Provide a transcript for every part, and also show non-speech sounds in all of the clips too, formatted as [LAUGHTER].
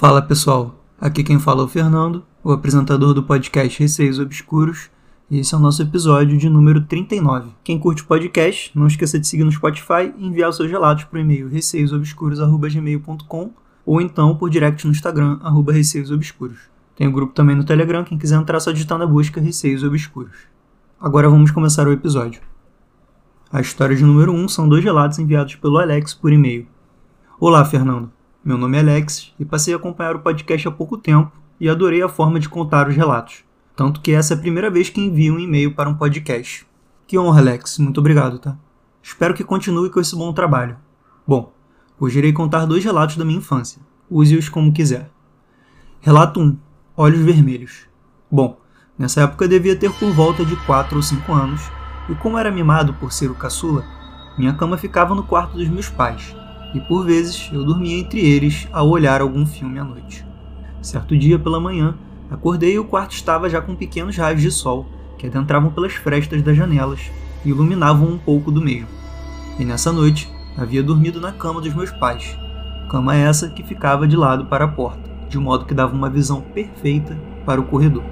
Fala pessoal, aqui quem fala é o Fernando, o apresentador do podcast Receios Obscuros, e esse é o nosso episódio de número 39. Quem curte o podcast, não esqueça de seguir no Spotify e enviar os seus relatos por e-mail receiosobscuros.gmail.com ou então por direct no Instagram, arroba receiosobscuros. Tem o um grupo também no Telegram, quem quiser entrar só digitar na busca Receios Obscuros. Agora vamos começar o episódio. A história de número 1 são dois relatos enviados pelo Alex por e-mail. Olá, Fernando. Meu nome é Alex e passei a acompanhar o podcast há pouco tempo e adorei a forma de contar os relatos. Tanto que essa é a primeira vez que envio um e-mail para um podcast. Que honra, Alex. Muito obrigado, tá? Espero que continue com esse bom trabalho. Bom, hoje irei contar dois relatos da minha infância. Use-os como quiser. Relato 1. Olhos Vermelhos. Bom, nessa época devia ter por volta de 4 ou 5 anos e como era mimado por ser o caçula, minha cama ficava no quarto dos meus pais, e por vezes eu dormia entre eles ao olhar algum filme à noite. Certo dia pela manhã, acordei e o quarto estava já com pequenos raios de sol que adentravam pelas frestas das janelas e iluminavam um pouco do mesmo. E nessa noite havia dormido na cama dos meus pais, cama essa que ficava de lado para a porta, de modo que dava uma visão perfeita para o corredor.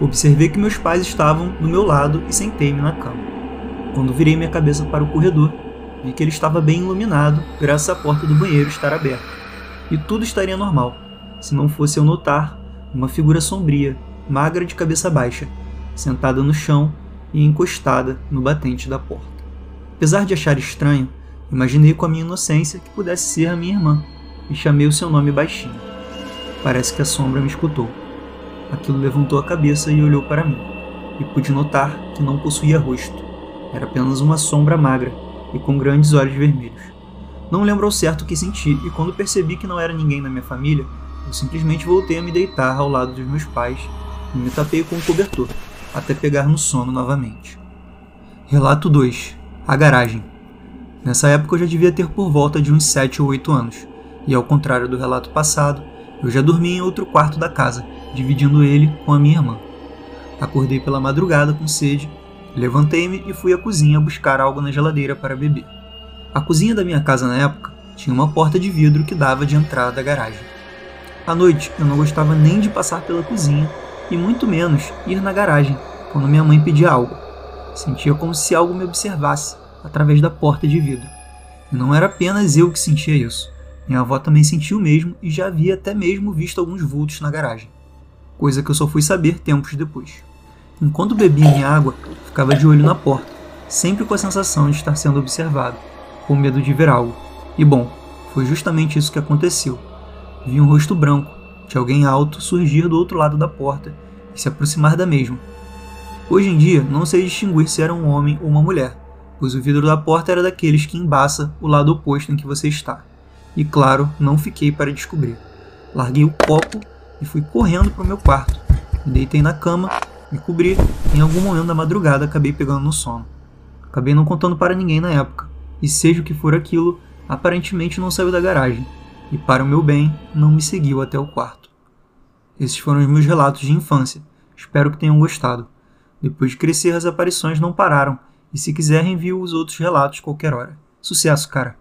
Observei que meus pais estavam do meu lado e sentei-me na cama. Quando virei minha cabeça para o corredor, que ele estava bem iluminado, graças à porta do banheiro estar aberta. E tudo estaria normal, se não fosse eu notar uma figura sombria, magra de cabeça baixa, sentada no chão e encostada no batente da porta. Apesar de achar estranho, imaginei com a minha inocência que pudesse ser a minha irmã e chamei o seu nome baixinho. Parece que a sombra me escutou. Aquilo levantou a cabeça e olhou para mim, e pude notar que não possuía rosto. Era apenas uma sombra magra e com grandes olhos vermelhos. Não lembro ao certo o que senti, e quando percebi que não era ninguém da minha família, eu simplesmente voltei a me deitar ao lado dos meus pais e me tapei com o um cobertor, até pegar no sono novamente. Relato 2 A Garagem Nessa época eu já devia ter por volta de uns 7 ou 8 anos, e ao contrário do relato passado, eu já dormia em outro quarto da casa, dividindo ele com a minha irmã. Acordei pela madrugada com sede, levantei-me e fui à cozinha buscar algo na geladeira para beber. A cozinha da minha casa na época tinha uma porta de vidro que dava de entrada da garagem. À noite eu não gostava nem de passar pela cozinha e muito menos ir na garagem quando minha mãe pedia algo. Sentia como se algo me observasse através da porta de vidro. E não era apenas eu que sentia isso. Minha avó também sentiu o mesmo e já havia até mesmo visto alguns vultos na garagem coisa que eu só fui saber tempos depois. Enquanto bebia minha água, ficava de olho na porta, sempre com a sensação de estar sendo observado, com medo de ver algo. E bom, foi justamente isso que aconteceu. Vi um rosto branco de alguém alto surgir do outro lado da porta e se aproximar da mesma. Hoje em dia, não sei distinguir se era um homem ou uma mulher, pois o vidro da porta era daqueles que embaça o lado oposto em que você está. E claro, não fiquei para descobrir. Larguei o copo e fui correndo para o meu quarto. Me deitei na cama, me cobri em algum momento da madrugada acabei pegando no sono. Acabei não contando para ninguém na época, e seja o que for aquilo, aparentemente não saiu da garagem, e para o meu bem, não me seguiu até o quarto. Esses foram os meus relatos de infância. Espero que tenham gostado. Depois de crescer, as aparições não pararam, e se quiser, envio os outros relatos qualquer hora. Sucesso, cara!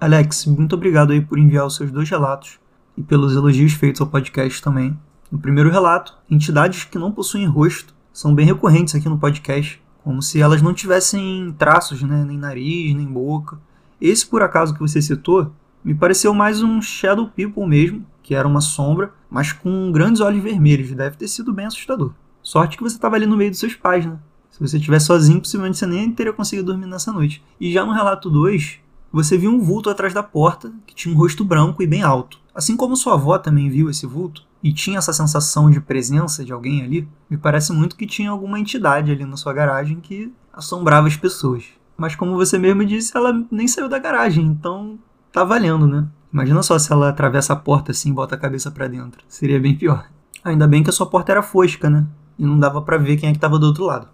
Alex, muito obrigado aí por enviar os seus dois relatos e pelos elogios feitos ao podcast também. No primeiro relato, entidades que não possuem rosto são bem recorrentes aqui no podcast, como se elas não tivessem traços, né, nem nariz, nem boca. Esse, por acaso, que você citou, me pareceu mais um Shadow People mesmo, que era uma sombra, mas com grandes olhos vermelhos. Deve ter sido bem assustador. Sorte que você estava ali no meio dos seus pais, né? Se você estivesse sozinho, possivelmente você nem teria conseguido dormir nessa noite. E já no relato 2, você viu um vulto atrás da porta que tinha um rosto branco e bem alto. Assim como sua avó também viu esse vulto e tinha essa sensação de presença de alguém ali, me parece muito que tinha alguma entidade ali na sua garagem que assombrava as pessoas. Mas como você mesmo disse, ela nem saiu da garagem, então tá valendo, né? Imagina só se ela atravessa a porta assim e bota a cabeça para dentro. Seria bem pior. Ainda bem que a sua porta era fosca, né? E não dava para ver quem é que tava do outro lado.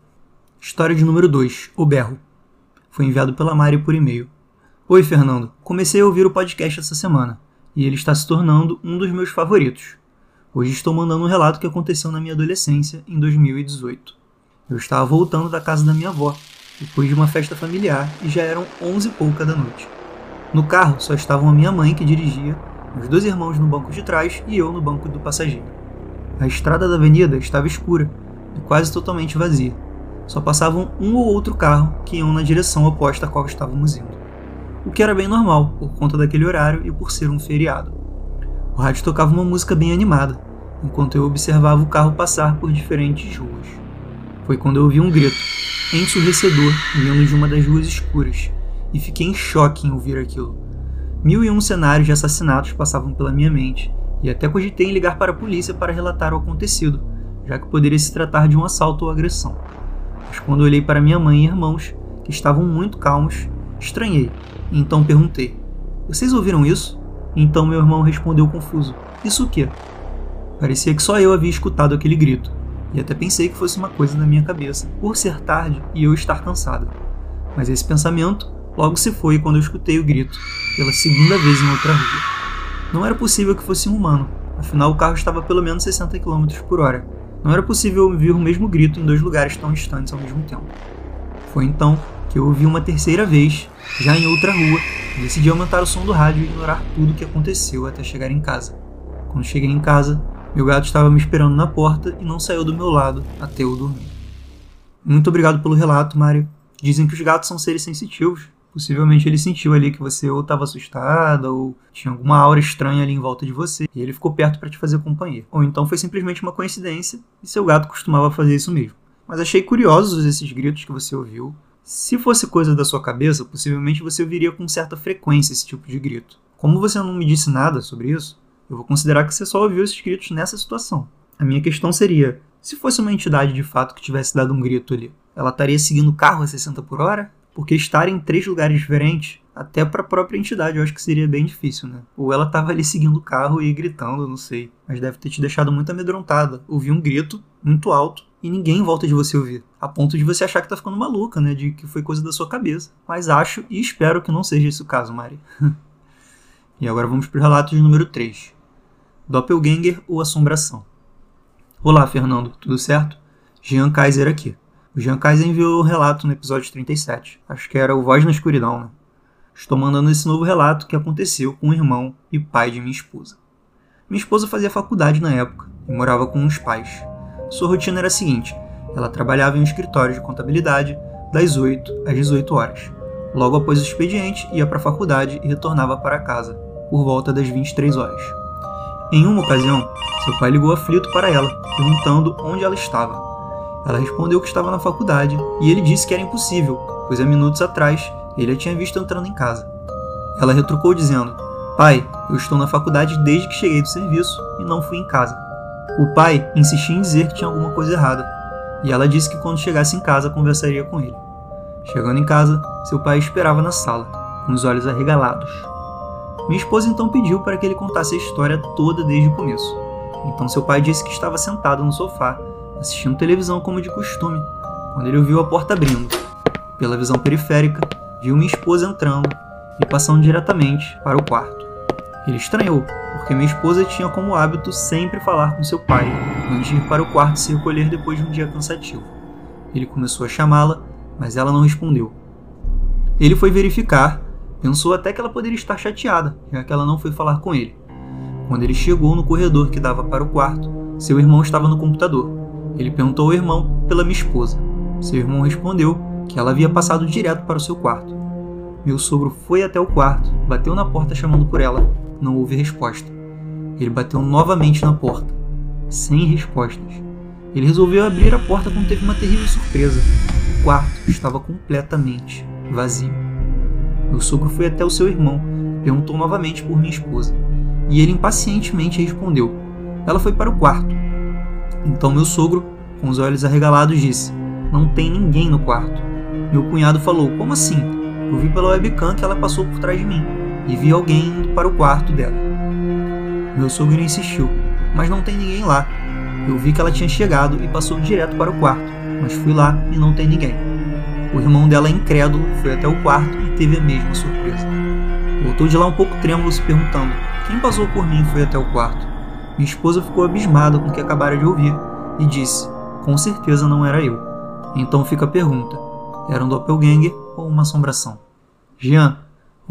História de número 2, O Berro. Foi enviado pela Mari por e-mail. Oi, Fernando. Comecei a ouvir o podcast essa semana e ele está se tornando um dos meus favoritos. Hoje estou mandando um relato que aconteceu na minha adolescência, em 2018. Eu estava voltando da casa da minha avó, depois de uma festa familiar, e já eram onze e pouca da noite. No carro só estavam a minha mãe, que dirigia, meus dois irmãos no banco de trás e eu no banco do passageiro. A estrada da avenida estava escura e quase totalmente vazia. Só passavam um ou outro carro que iam na direção oposta a qual estávamos indo. O que era bem normal, por conta daquele horário e por ser um feriado. O rádio tocava uma música bem animada, enquanto eu observava o carro passar por diferentes ruas. Foi quando eu ouvi um grito, ensurdecedor, vindo de uma das ruas escuras, e fiquei em choque em ouvir aquilo. Mil e um cenários de assassinatos passavam pela minha mente, e até cogitei em ligar para a polícia para relatar o acontecido, já que poderia se tratar de um assalto ou agressão. Mas quando olhei para minha mãe e irmãos, que estavam muito calmos, estranhei, e então perguntei: Vocês ouviram isso? Então meu irmão respondeu confuso: Isso o quê? Parecia que só eu havia escutado aquele grito, e até pensei que fosse uma coisa na minha cabeça, por ser tarde e eu estar cansada. Mas esse pensamento logo se foi quando eu escutei o grito, pela segunda vez em outra rua. Não era possível que fosse um humano, afinal o carro estava a pelo menos 60 km por hora. Não era possível ouvir o mesmo grito em dois lugares tão distantes ao mesmo tempo. Foi então que eu ouvi uma terceira vez, já em outra rua, e decidi aumentar o som do rádio e ignorar tudo o que aconteceu até chegar em casa. Quando cheguei em casa, meu gato estava me esperando na porta e não saiu do meu lado até eu dormir. Muito obrigado pelo relato, Mário. Dizem que os gatos são seres sensitivos. Possivelmente ele sentiu ali que você ou estava assustada ou tinha alguma aura estranha ali em volta de você e ele ficou perto para te fazer companhia. Ou então foi simplesmente uma coincidência e seu gato costumava fazer isso mesmo. Mas achei curiosos esses gritos que você ouviu. Se fosse coisa da sua cabeça, possivelmente você ouviria com certa frequência esse tipo de grito. Como você não me disse nada sobre isso, eu vou considerar que você só ouviu esses gritos nessa situação. A minha questão seria: se fosse uma entidade de fato que tivesse dado um grito ali, ela estaria seguindo o carro a 60 por hora? Porque estar em três lugares diferentes, até para a própria entidade, eu acho que seria bem difícil, né? Ou ela estava ali seguindo o carro e gritando, não sei. Mas deve ter te deixado muito amedrontada. Ouvi um grito muito alto e ninguém em volta de você ouvir. A ponto de você achar que tá ficando maluca, né? De que foi coisa da sua cabeça. Mas acho e espero que não seja esse o caso, Mari. [LAUGHS] e agora vamos pro relato de número 3. Doppelganger ou Assombração. Olá, Fernando, tudo certo? Jean Kaiser aqui. O Jean Kaiser enviou o relato no episódio 37. Acho que era o Voz na Escuridão, né? Estou mandando esse novo relato que aconteceu com o irmão e pai de minha esposa. Minha esposa fazia faculdade na época e morava com os pais. Sua rotina era a seguinte: ela trabalhava em um escritório de contabilidade das 8 às 18 horas. Logo após o expediente, ia para a faculdade e retornava para casa por volta das 23 horas. Em uma ocasião, seu pai ligou aflito para ela, perguntando onde ela estava. Ela respondeu que estava na faculdade e ele disse que era impossível, pois há minutos atrás ele a tinha visto entrando em casa. Ela retrucou dizendo: Pai, eu estou na faculdade desde que cheguei do serviço e não fui em casa. O pai insistia em dizer que tinha alguma coisa errada, e ela disse que quando chegasse em casa conversaria com ele. Chegando em casa, seu pai esperava na sala, com os olhos arregalados. Minha esposa então pediu para que ele contasse a história toda desde o começo. Então seu pai disse que estava sentado no sofá, assistindo televisão como de costume, quando ele ouviu a porta abrindo. Pela visão periférica, viu minha esposa entrando e passando diretamente para o quarto. Ele estranhou, porque minha esposa tinha como hábito sempre falar com seu pai antes de ir para o quarto se recolher depois de um dia cansativo. Ele começou a chamá-la, mas ela não respondeu. Ele foi verificar Pensou até que ela poderia estar chateada, já que ela não foi falar com ele. Quando ele chegou no corredor que dava para o quarto, seu irmão estava no computador. Ele perguntou ao irmão pela minha esposa. Seu irmão respondeu que ela havia passado direto para o seu quarto. Meu sogro foi até o quarto, bateu na porta chamando por ela. Não houve resposta. Ele bateu novamente na porta, sem respostas. Ele resolveu abrir a porta quando teve uma terrível surpresa. O quarto estava completamente vazio. Meu sogro foi até o seu irmão, perguntou novamente por minha esposa, e ele impacientemente respondeu: Ela foi para o quarto. Então meu sogro, com os olhos arregalados, disse: Não tem ninguém no quarto. Meu cunhado falou: Como assim? Eu vi pela webcam que ela passou por trás de mim e vi alguém indo para o quarto dela. Meu sogro insistiu: Mas não tem ninguém lá. Eu vi que ela tinha chegado e passou direto para o quarto, mas fui lá e não tem ninguém. O irmão dela, incrédulo, foi até o quarto e teve a mesma surpresa. Voltou de lá um pouco trêmulo, se perguntando: Quem passou por mim foi até o quarto? Minha esposa ficou abismada com o que acabara de ouvir e disse: Com certeza não era eu. Então fica a pergunta: era um doppelganger ou uma assombração? Jean,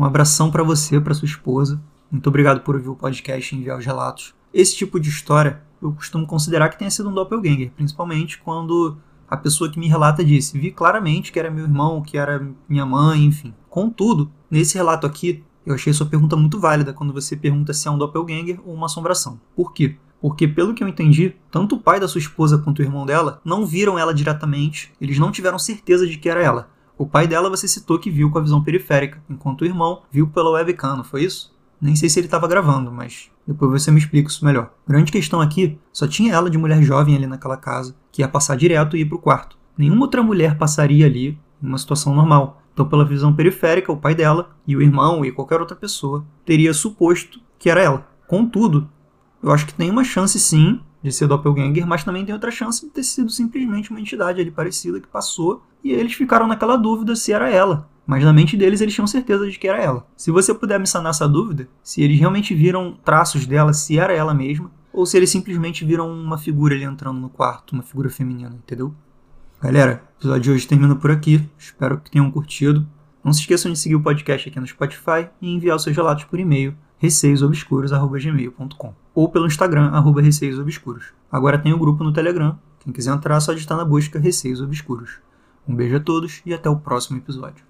um abração para você, para sua esposa. Muito obrigado por ouvir o podcast e enviar os relatos. Esse tipo de história eu costumo considerar que tenha sido um doppelganger, principalmente quando a pessoa que me relata disse: vi claramente que era meu irmão, que era minha mãe, enfim. Contudo, nesse relato aqui, eu achei sua pergunta muito válida quando você pergunta se é um doppelganger ou uma assombração. Por quê? Porque, pelo que eu entendi, tanto o pai da sua esposa quanto o irmão dela não viram ela diretamente, eles não tiveram certeza de que era ela. O pai dela você citou que viu com a visão periférica, enquanto o irmão viu pela webcam, não foi isso? Nem sei se ele estava gravando, mas depois você me explica isso melhor. Grande questão aqui, só tinha ela de mulher jovem ali naquela casa, que ia passar direto e ir pro quarto. Nenhuma outra mulher passaria ali em uma situação normal. Então, pela visão periférica, o pai dela e o irmão e qualquer outra pessoa teria suposto que era ela. Contudo, eu acho que tem uma chance sim de ser doppelganger, mas também tem outra chance de ter sido simplesmente uma entidade ali parecida que passou e eles ficaram naquela dúvida se era ela. Mas na mente deles eles tinham certeza de que era ela. Se você puder me sanar essa dúvida, se eles realmente viram traços dela, se era ela mesma, ou se eles simplesmente viram uma figura ali entrando no quarto, uma figura feminina, entendeu? Galera, o episódio de hoje termina por aqui. Espero que tenham curtido. Não se esqueçam de seguir o podcast aqui no Spotify e enviar os seus relatos por e-mail receiosobscuros.gmail.com ou pelo Instagram, arroba receiosobscuros. Agora tem o um grupo no Telegram. Quem quiser entrar, só digitar na busca Receios Obscuros. Um beijo a todos e até o próximo episódio.